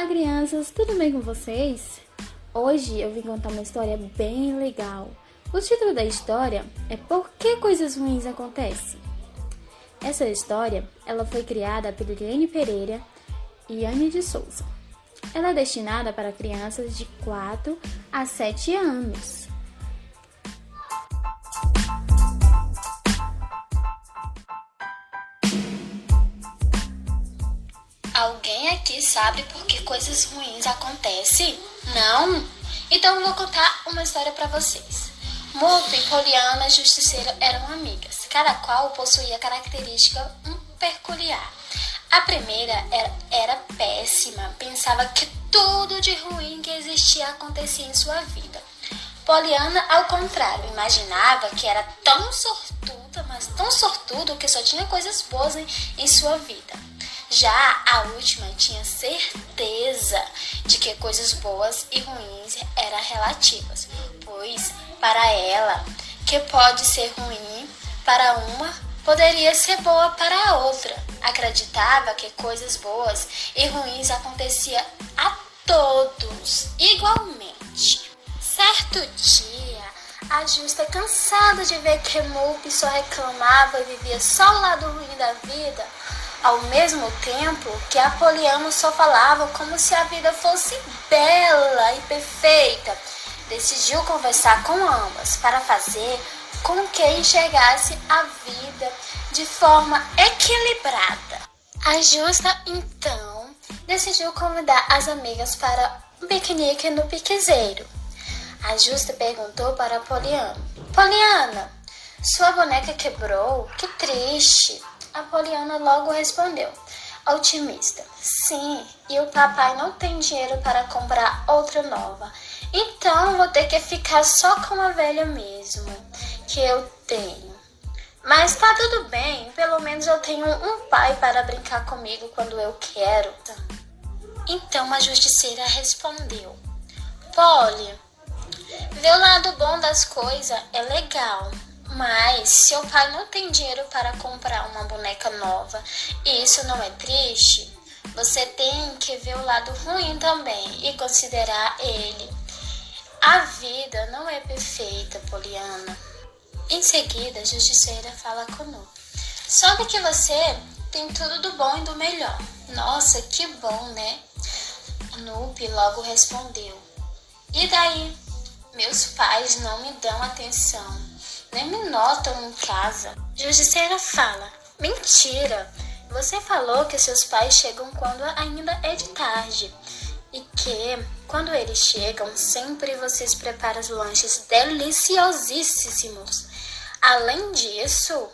Olá, crianças, tudo bem com vocês? Hoje eu vim contar uma história bem legal. O título da história é Por que coisas ruins acontecem? Essa história, ela foi criada por Eliane Pereira e Anne de Souza. Ela é destinada para crianças de 4 a 7 anos. Sabe por que coisas ruins acontecem? Não? Então eu vou contar uma história para vocês. Mup, Poliana e Justiceiro eram amigas. Cada qual possuía característica um peculiar. A primeira era, era péssima, pensava que tudo de ruim que existia acontecia em sua vida. Poliana, ao contrário, imaginava que era tão sortuda, mas tão sortudo que só tinha coisas boas em, em sua vida. Já a última tinha certeza de que coisas boas e ruins eram relativas, pois para ela, que pode ser ruim para uma, poderia ser boa para a outra. Acreditava que coisas boas e ruins aconteciam a todos igualmente. Certo dia, a Justa, cansada de ver que Mup só reclamava e vivia só o lado ruim da vida, ao mesmo tempo que Apoliano só falava como se a vida fosse bela e perfeita, decidiu conversar com ambas para fazer com que enxergasse a vida de forma equilibrada. A Justa, então, decidiu convidar as amigas para um piquenique no piquezeiro. A Justa perguntou para Apoliano: Poliana, sua boneca quebrou? Que triste! A Poliana logo respondeu, otimista: Sim, e o papai não tem dinheiro para comprar outra nova. Então vou ter que ficar só com a velha mesmo, que eu tenho. Mas tá tudo bem, pelo menos eu tenho um pai para brincar comigo quando eu quero. Então a justiceira respondeu: Polly, ver o lado bom das coisas é legal, mas seu pai não tem dinheiro para comprar uma boneca nova e isso não é triste, você tem que ver o lado ruim também e considerar ele. A vida não é perfeita, Poliana. Em seguida, a justiceira fala com Nup. Soube que você tem tudo do bom e do melhor. Nossa, que bom, né? Nup logo respondeu. E daí? Meus pais não me dão atenção notam em casa. Justiceira fala: Mentira! Você falou que seus pais chegam quando ainda é de tarde e que, quando eles chegam, sempre vocês preparam lanches deliciosíssimos. Além disso,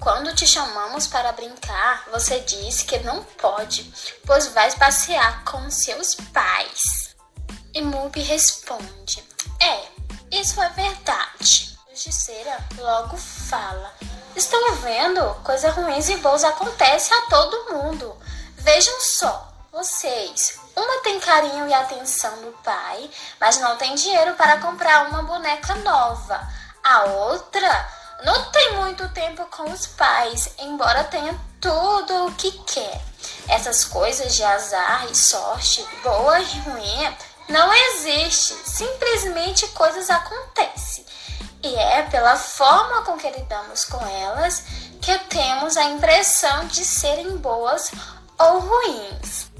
quando te chamamos para brincar, você diz que não pode, pois vai passear com seus pais. E Mubi responde: É, isso é verdade justiceira logo fala: Estão vendo? Coisas ruins e boas acontecem a todo mundo. Vejam só, vocês. Uma tem carinho e atenção do pai, mas não tem dinheiro para comprar uma boneca nova. A outra não tem muito tempo com os pais, embora tenha tudo o que quer. Essas coisas de azar e sorte, boa e ruim, não existe. Simplesmente coisas acontecem. E é pela forma com que lidamos com elas que temos a impressão de serem boas ou ruins.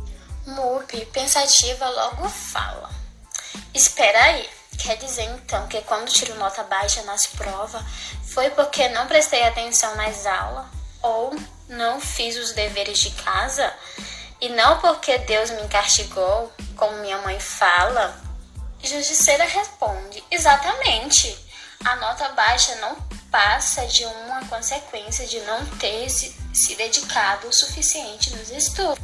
Mupi, pensativa, logo fala. Espera aí, quer dizer então que quando tiro nota baixa nas provas foi porque não prestei atenção nas aulas ou não fiz os deveres de casa? E não porque Deus me castigou, como minha mãe fala? Justiceira responde: Exatamente. A nota baixa não passa de uma consequência de não ter se, dedicado o suficiente nos estudos.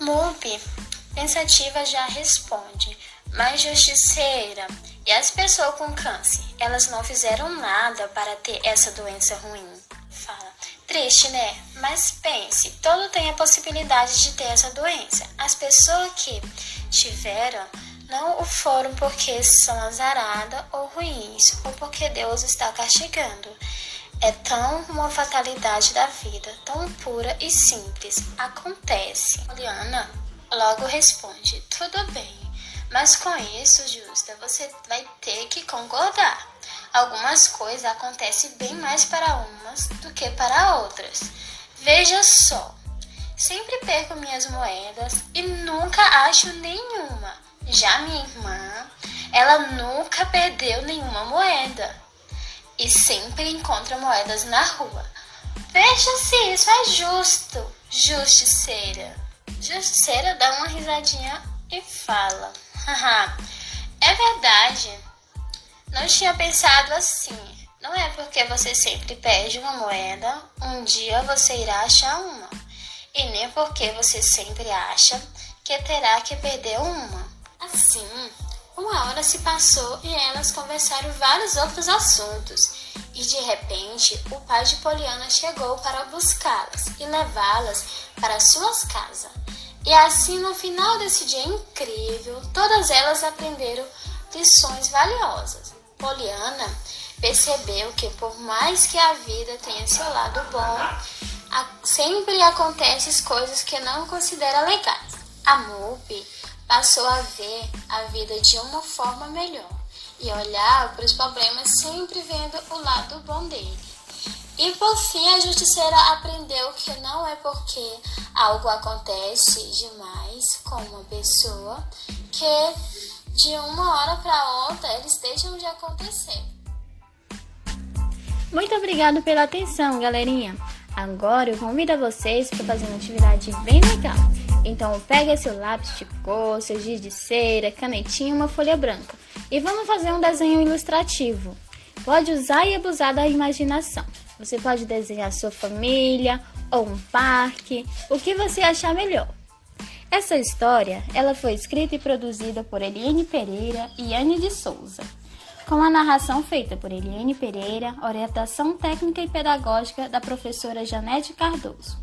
Mubi, pensativa, já responde, mas justiceira, e as pessoas com câncer? Elas não fizeram nada para ter essa doença ruim. Fala, triste, né? Mas pense, todo tem a possibilidade de ter essa doença. As pessoas que tiveram não o foram porque são azaradas ou ruins, ou porque Deus está castigando. É tão uma fatalidade da vida, tão pura e simples. Acontece. Poliana logo responde: Tudo bem, mas com isso, Justa, você vai ter que concordar. Algumas coisas acontecem bem mais para umas do que para outras. Veja só, sempre perco minhas moedas e nunca acho nenhuma. Já minha irmã, ela nunca perdeu nenhuma moeda e sempre encontra moedas na rua. Veja se isso é justo, justiceira. Justiceira dá uma risadinha e fala: Haha, é verdade. Não tinha pensado assim. Não é porque você sempre perde uma moeda, um dia você irá achar uma. E nem porque você sempre acha que terá que perder uma. Assim, uma hora se passou e elas conversaram vários outros assuntos. E de repente, o pai de Poliana chegou para buscá-las e levá-las para suas casas. E assim, no final desse dia incrível, todas elas aprenderam lições valiosas. Poliana percebeu que, por mais que a vida tenha seu lado bom, sempre acontecem coisas que não considera legais. A Mupi passou a ver a vida de uma forma melhor e olhar para os problemas sempre vendo o lado bom dele. E por fim, a justiceira aprendeu que não é porque algo acontece demais com uma pessoa que de uma hora para outra eles deixam de acontecer. Muito obrigado pela atenção, galerinha. Agora eu convido vocês para fazer uma atividade bem legal. Então pega seu lápis de cor, seu giz de cera, canetinha e uma folha branca. E vamos fazer um desenho ilustrativo. Pode usar e abusar da imaginação. Você pode desenhar sua família ou um parque, o que você achar melhor. Essa história, ela foi escrita e produzida por Eliane Pereira e Anne de Souza, com a narração feita por Eliane Pereira, orientação técnica e pedagógica da professora Janete Cardoso.